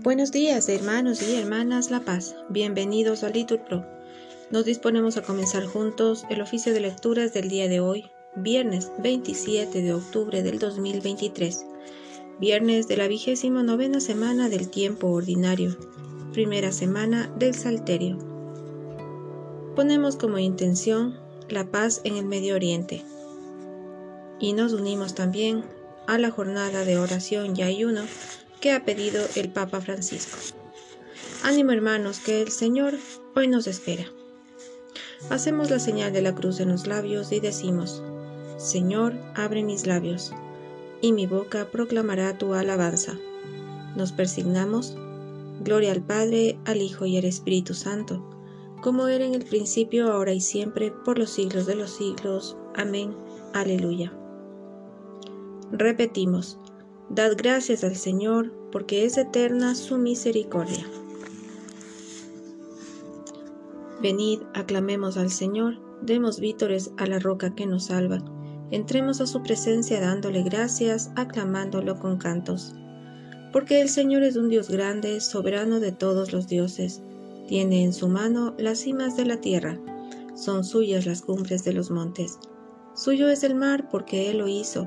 Buenos días, hermanos y hermanas La Paz. Bienvenidos a Litur Pro. Nos disponemos a comenzar juntos el oficio de lecturas del día de hoy, viernes 27 de octubre del 2023, viernes de la vigésima novena semana del tiempo ordinario, primera semana del Salterio. Ponemos como intención la paz en el Medio Oriente y nos unimos también a la jornada de oración y ayuno que ha pedido el Papa Francisco. Ánimo hermanos, que el Señor hoy nos espera. Hacemos la señal de la cruz en los labios y decimos, Señor, abre mis labios, y mi boca proclamará tu alabanza. Nos persignamos. Gloria al Padre, al Hijo y al Espíritu Santo, como era en el principio, ahora y siempre, por los siglos de los siglos. Amén. Aleluya. Repetimos, Dad gracias al Señor, porque es eterna su misericordia. Venid, aclamemos al Señor, demos vítores a la roca que nos salva, entremos a su presencia dándole gracias, aclamándolo con cantos. Porque el Señor es un Dios grande, soberano de todos los dioses, tiene en su mano las cimas de la tierra, son suyas las cumbres de los montes. Suyo es el mar porque Él lo hizo,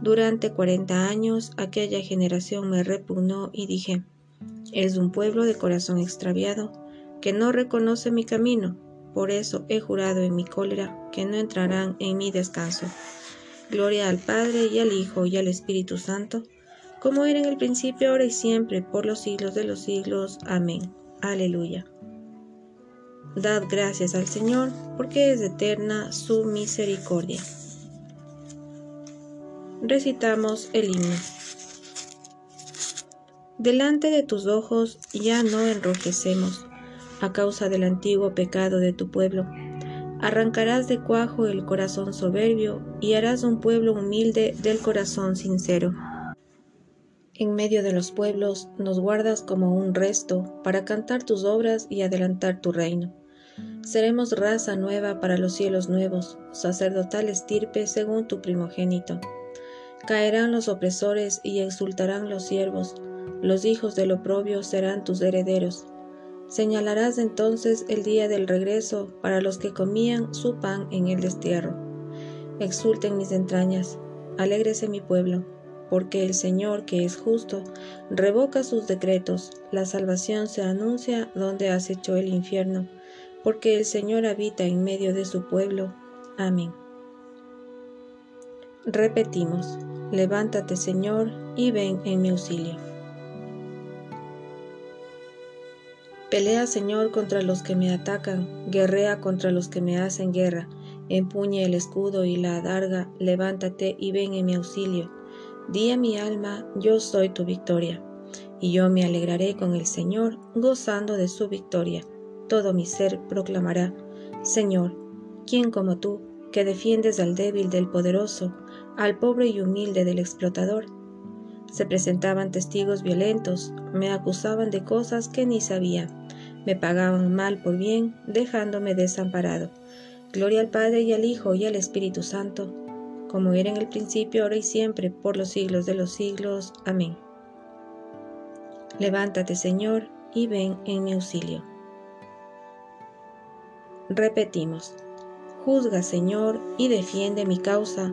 Durante cuarenta años aquella generación me repugnó y dije, es un pueblo de corazón extraviado, que no reconoce mi camino, por eso he jurado en mi cólera que no entrarán en mi descanso. Gloria al Padre y al Hijo y al Espíritu Santo, como era en el principio, ahora y siempre, por los siglos de los siglos. Amén. Aleluya. Dad gracias al Señor, porque es eterna su misericordia recitamos el himno. Delante de tus ojos ya no enrojecemos a causa del antiguo pecado de tu pueblo. Arrancarás de cuajo el corazón soberbio y harás un pueblo humilde del corazón sincero. En medio de los pueblos nos guardas como un resto para cantar tus obras y adelantar tu reino. Seremos raza nueva para los cielos nuevos, sacerdotal estirpe según tu primogénito. Caerán los opresores y exultarán los siervos, los hijos del oprobio serán tus herederos. Señalarás entonces el día del regreso para los que comían su pan en el destierro. Exulten mis entrañas, alégrese mi pueblo, porque el Señor, que es justo, revoca sus decretos, la salvación se anuncia donde has hecho el infierno, porque el Señor habita en medio de su pueblo. Amén. Repetimos, levántate Señor y ven en mi auxilio. Pelea Señor contra los que me atacan, guerrea contra los que me hacen guerra, empuñe el escudo y la adarga, levántate y ven en mi auxilio. Di a mi alma, yo soy tu victoria, y yo me alegraré con el Señor, gozando de su victoria. Todo mi ser proclamará, Señor, ¿quién como tú, que defiendes al débil del poderoso, al pobre y humilde del explotador. Se presentaban testigos violentos, me acusaban de cosas que ni sabía, me pagaban mal por bien, dejándome desamparado. Gloria al Padre y al Hijo y al Espíritu Santo, como era en el principio, ahora y siempre, por los siglos de los siglos. Amén. Levántate, Señor, y ven en mi auxilio. Repetimos, Juzga, Señor, y defiende mi causa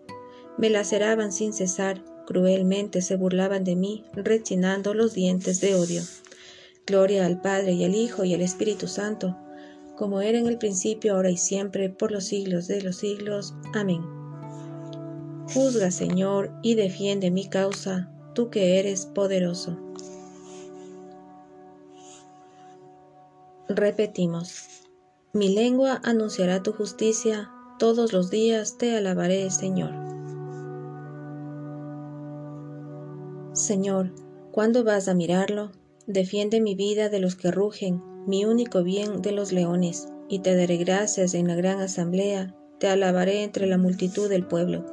Me laceraban sin cesar, cruelmente se burlaban de mí, rechinando los dientes de odio. Gloria al Padre y al Hijo y al Espíritu Santo, como era en el principio, ahora y siempre, por los siglos de los siglos. Amén. Juzga, Señor, y defiende mi causa, tú que eres poderoso. Repetimos, mi lengua anunciará tu justicia, todos los días te alabaré, Señor. Señor, ¿cuándo vas a mirarlo? Defiende mi vida de los que rugen, mi único bien de los leones, y te daré gracias en la gran asamblea, te alabaré entre la multitud del pueblo.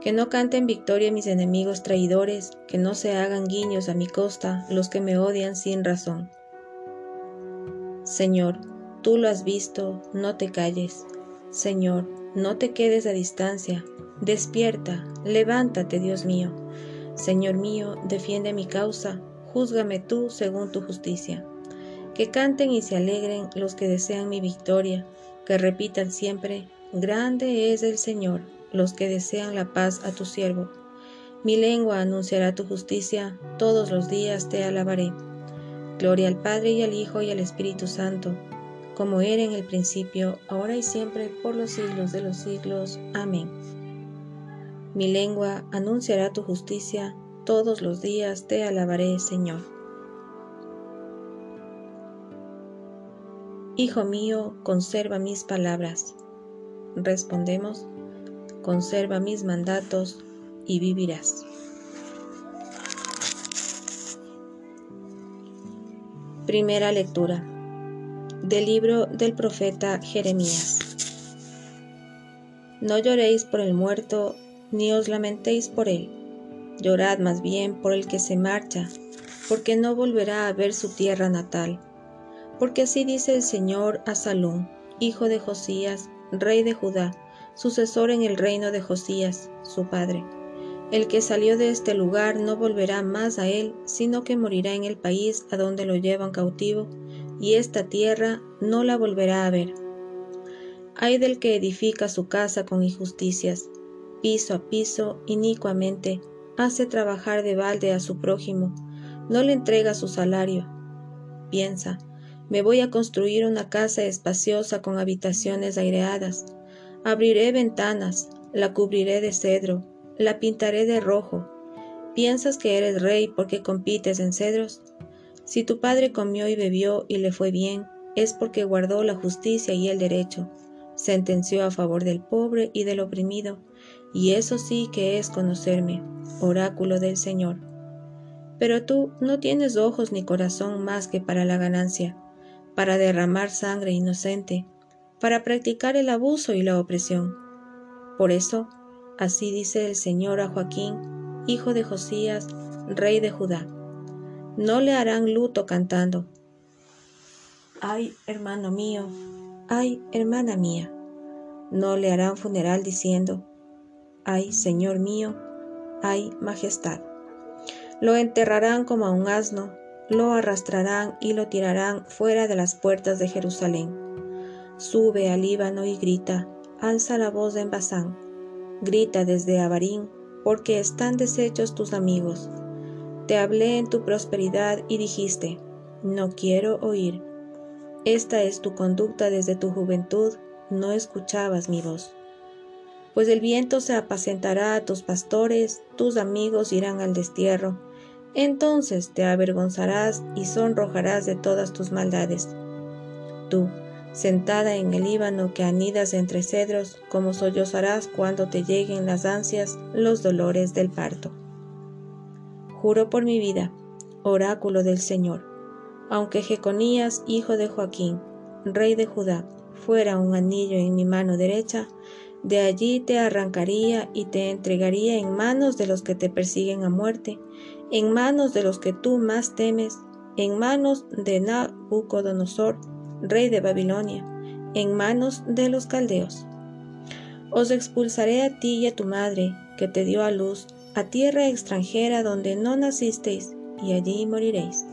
Que no canten victoria mis enemigos traidores, que no se hagan guiños a mi costa los que me odian sin razón. Señor, tú lo has visto, no te calles. Señor, no te quedes a distancia. Despierta, levántate, Dios mío. Señor mío, defiende mi causa, júzgame tú según tu justicia. Que canten y se alegren los que desean mi victoria, que repitan siempre, grande es el Señor, los que desean la paz a tu siervo. Mi lengua anunciará tu justicia, todos los días te alabaré. Gloria al Padre y al Hijo y al Espíritu Santo, como era en el principio, ahora y siempre, por los siglos de los siglos. Amén. Mi lengua anunciará tu justicia, todos los días te alabaré, Señor. Hijo mío, conserva mis palabras. Respondemos, conserva mis mandatos y vivirás. Primera lectura del libro del profeta Jeremías. No lloréis por el muerto, ni os lamentéis por él. Llorad más bien por el que se marcha, porque no volverá a ver su tierra natal. Porque así dice el Señor a Salún, hijo de Josías, rey de Judá, sucesor en el reino de Josías, su padre. El que salió de este lugar no volverá más a él, sino que morirá en el país a donde lo llevan cautivo, y esta tierra no la volverá a ver. Hay del que edifica su casa con injusticias, piso a piso, inicuamente, hace trabajar de balde a su prójimo, no le entrega su salario. Piensa, me voy a construir una casa espaciosa con habitaciones aireadas, Abriré ventanas, la cubriré de cedro, la pintaré de rojo. ¿Piensas que eres rey porque compites en cedros? Si tu padre comió y bebió y le fue bien, es porque guardó la justicia y el derecho, sentenció a favor del pobre y del oprimido, y eso sí que es conocerme, oráculo del Señor. Pero tú no tienes ojos ni corazón más que para la ganancia, para derramar sangre inocente, para practicar el abuso y la opresión. Por eso, así dice el Señor a Joaquín, hijo de Josías, rey de Judá. No le harán luto cantando. Ay, hermano mío, ay, hermana mía. No le harán funeral diciendo, ay, Señor mío, ay, majestad. Lo enterrarán como a un asno, lo arrastrarán y lo tirarán fuera de las puertas de Jerusalén Sube al Líbano y grita, alza la voz en Bazán, grita desde Abarín, porque están deshechos tus amigos. Te hablé en tu prosperidad y dijiste, no quiero oír. Esta es tu conducta desde tu juventud, no escuchabas mi voz. Pues el viento se apacentará a tus pastores, tus amigos irán al destierro. Entonces te avergonzarás y sonrojarás de todas tus maldades. Tú, sentada en el Líbano que anidas entre cedros, como sollozarás cuando te lleguen las ansias, los dolores del parto. Juro por mi vida, oráculo del Señor, aunque Jeconías, hijo de Joaquín, rey de Judá, fuera un anillo en mi mano derecha, de allí te arrancaría y te entregaría en manos de los que te persiguen a muerte, en manos de los que tú más temes, en manos de Nabucodonosor, rey de Babilonia, en manos de los caldeos. Os expulsaré a ti y a tu madre, que te dio a luz, a tierra extranjera donde no nacisteis, y allí moriréis.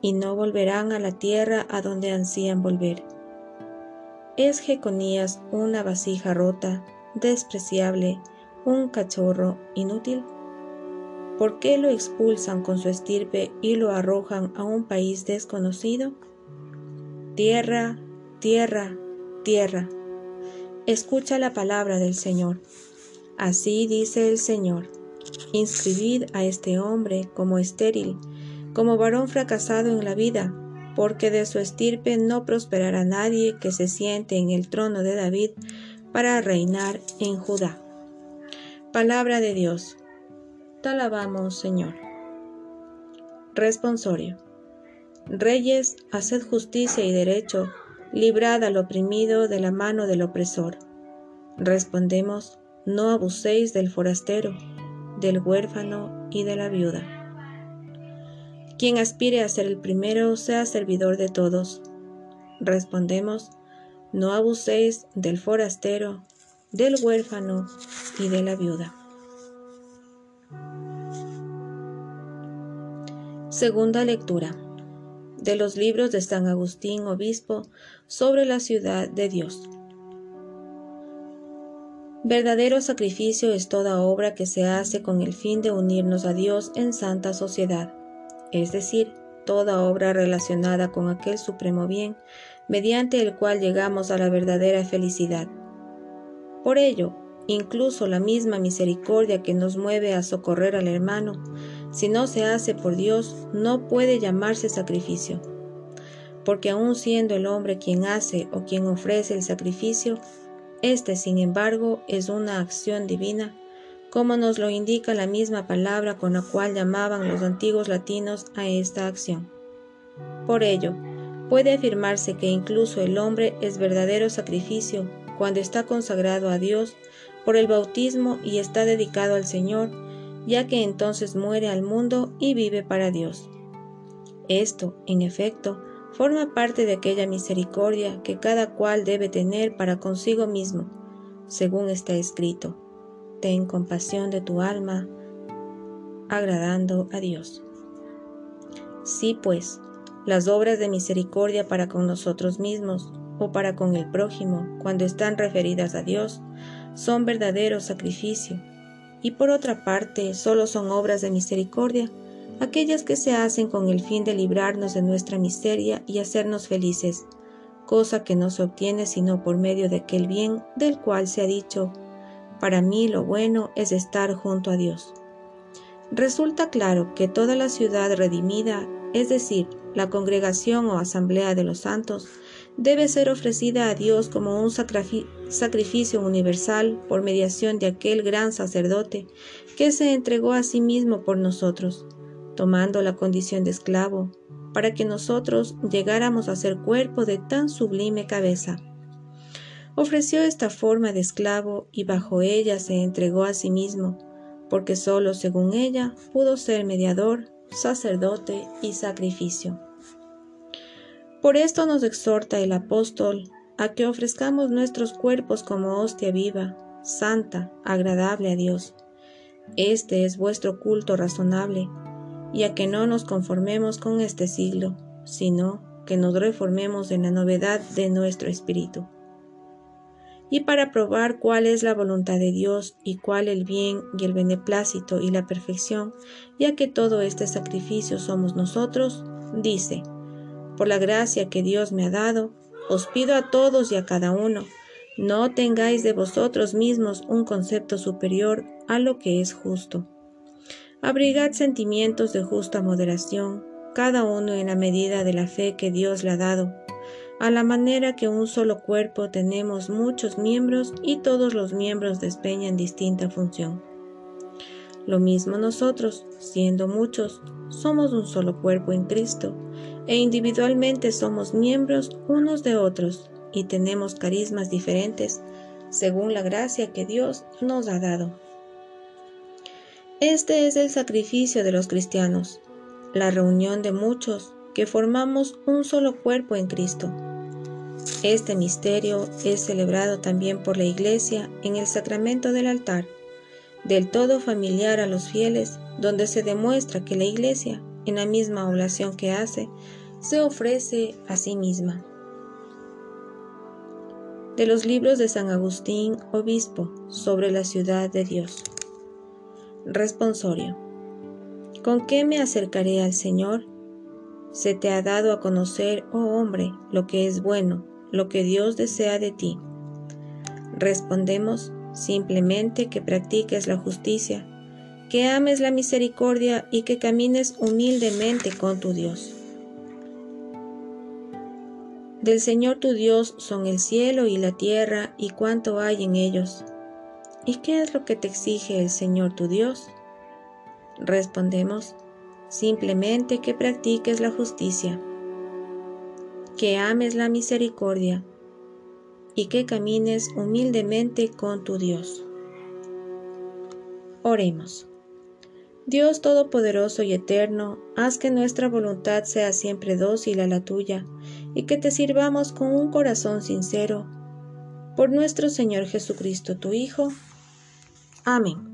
Y no volverán a la tierra a donde ansían volver. ¿Es Jeconías una vasija rota, despreciable, un cachorro inútil? ¿Por qué lo expulsan con su estirpe y lo arrojan a un país desconocido? Tierra, tierra, tierra, escucha la palabra del Señor. Así dice el Señor, inscribid a este hombre como estéril, como varón fracasado en la vida, porque de su estirpe no prosperará nadie que se siente en el trono de David para reinar en Judá. Palabra de Dios. Te alabamos, Señor. Responsorio. Reyes, haced justicia y derecho, librad al oprimido de la mano del opresor. Respondemos, no abuséis del forastero, del huérfano y de la viuda. Quien aspire a ser el primero sea servidor de todos. Respondemos, no abuséis del forastero, del huérfano y de la viuda. Segunda lectura de los libros de San Agustín, obispo, sobre la ciudad de Dios. Verdadero sacrificio es toda obra que se hace con el fin de unirnos a Dios en santa sociedad, es decir, toda obra relacionada con aquel supremo bien, mediante el cual llegamos a la verdadera felicidad. Por ello, incluso la misma misericordia que nos mueve a socorrer al hermano, si no se hace por Dios, no puede llamarse sacrificio, porque aun siendo el hombre quien hace o quien ofrece el sacrificio, este, sin embargo, es una acción divina, como nos lo indica la misma palabra con la cual llamaban los antiguos latinos a esta acción. Por ello, puede afirmarse que incluso el hombre es verdadero sacrificio cuando está consagrado a Dios por el bautismo y está dedicado al Señor, ya que entonces muere al mundo y vive para Dios. Esto, en efecto, forma parte de aquella misericordia que cada cual debe tener para consigo mismo, según está escrito. Ten compasión de tu alma, agradando a Dios. Sí, pues, las obras de misericordia para con nosotros mismos o para con el prójimo, cuando están referidas a Dios, son verdadero sacrificio, y por otra parte solo son obras de misericordia aquellas que se hacen con el fin de librarnos de nuestra miseria y hacernos felices, cosa que no se obtiene sino por medio de aquel bien del cual se ha dicho, para mí lo bueno es estar junto a Dios. Resulta claro que toda la ciudad redimida, es decir, la congregación o asamblea de los santos, debe ser ofrecida a Dios como un sacrificio universal por mediación de aquel gran sacerdote que se entregó a sí mismo por nosotros tomando la condición de esclavo, para que nosotros llegáramos a ser cuerpo de tan sublime cabeza. Ofreció esta forma de esclavo y bajo ella se entregó a sí mismo, porque sólo según ella pudo ser mediador, sacerdote y sacrificio. Por esto nos exhorta el apóstol a que ofrezcamos nuestros cuerpos como hostia viva, santa, agradable a Dios. Este es vuestro culto razonable, y a que no nos conformemos con este siglo, sino que nos reformemos en la novedad de nuestro espíritu. Y para probar cuál es la voluntad de Dios y cuál el bien y el beneplácito y la perfección, ya que todo este sacrificio somos nosotros, dice, por la gracia que Dios me ha dado, os pido a todos y a cada uno, no tengáis de vosotros mismos un concepto superior a lo que es justo. Abrigad sentimientos de justa moderación, cada uno en la medida de la fe que Dios le ha dado, a la manera que un solo cuerpo tenemos muchos miembros y todos los miembros despeñan distinta función. Lo mismo nosotros, siendo muchos, somos un solo cuerpo en Cristo, e individualmente somos miembros unos de otros y tenemos carismas diferentes según la gracia que Dios nos ha dado. Este es el sacrificio de los cristianos, la reunión de muchos que formamos un solo cuerpo en Cristo. Este misterio es celebrado también por la Iglesia en el sacramento del altar, del todo familiar a los fieles, donde se demuestra que la Iglesia, en la misma oblación que hace, se ofrece a sí misma. De los libros de San Agustín, obispo, sobre la ciudad de Dios. Responsorio. ¿Con qué me acercaré al Señor? Se te ha dado a conocer, oh hombre, lo que es bueno, lo que Dios desea de ti. Respondemos simplemente que practiques la justicia, que ames la misericordia y que camines humildemente con tu Dios. Del Señor tu Dios son el cielo y la tierra y cuanto hay en ellos. ¿Y qué es lo que te exige el Señor tu Dios? Respondemos, simplemente que practiques la justicia, que ames la misericordia y que camines humildemente con tu Dios. Oremos. Dios Todopoderoso y Eterno, haz que nuestra voluntad sea siempre dócil a la tuya y que te sirvamos con un corazón sincero. Por nuestro Señor Jesucristo, tu Hijo. Amén.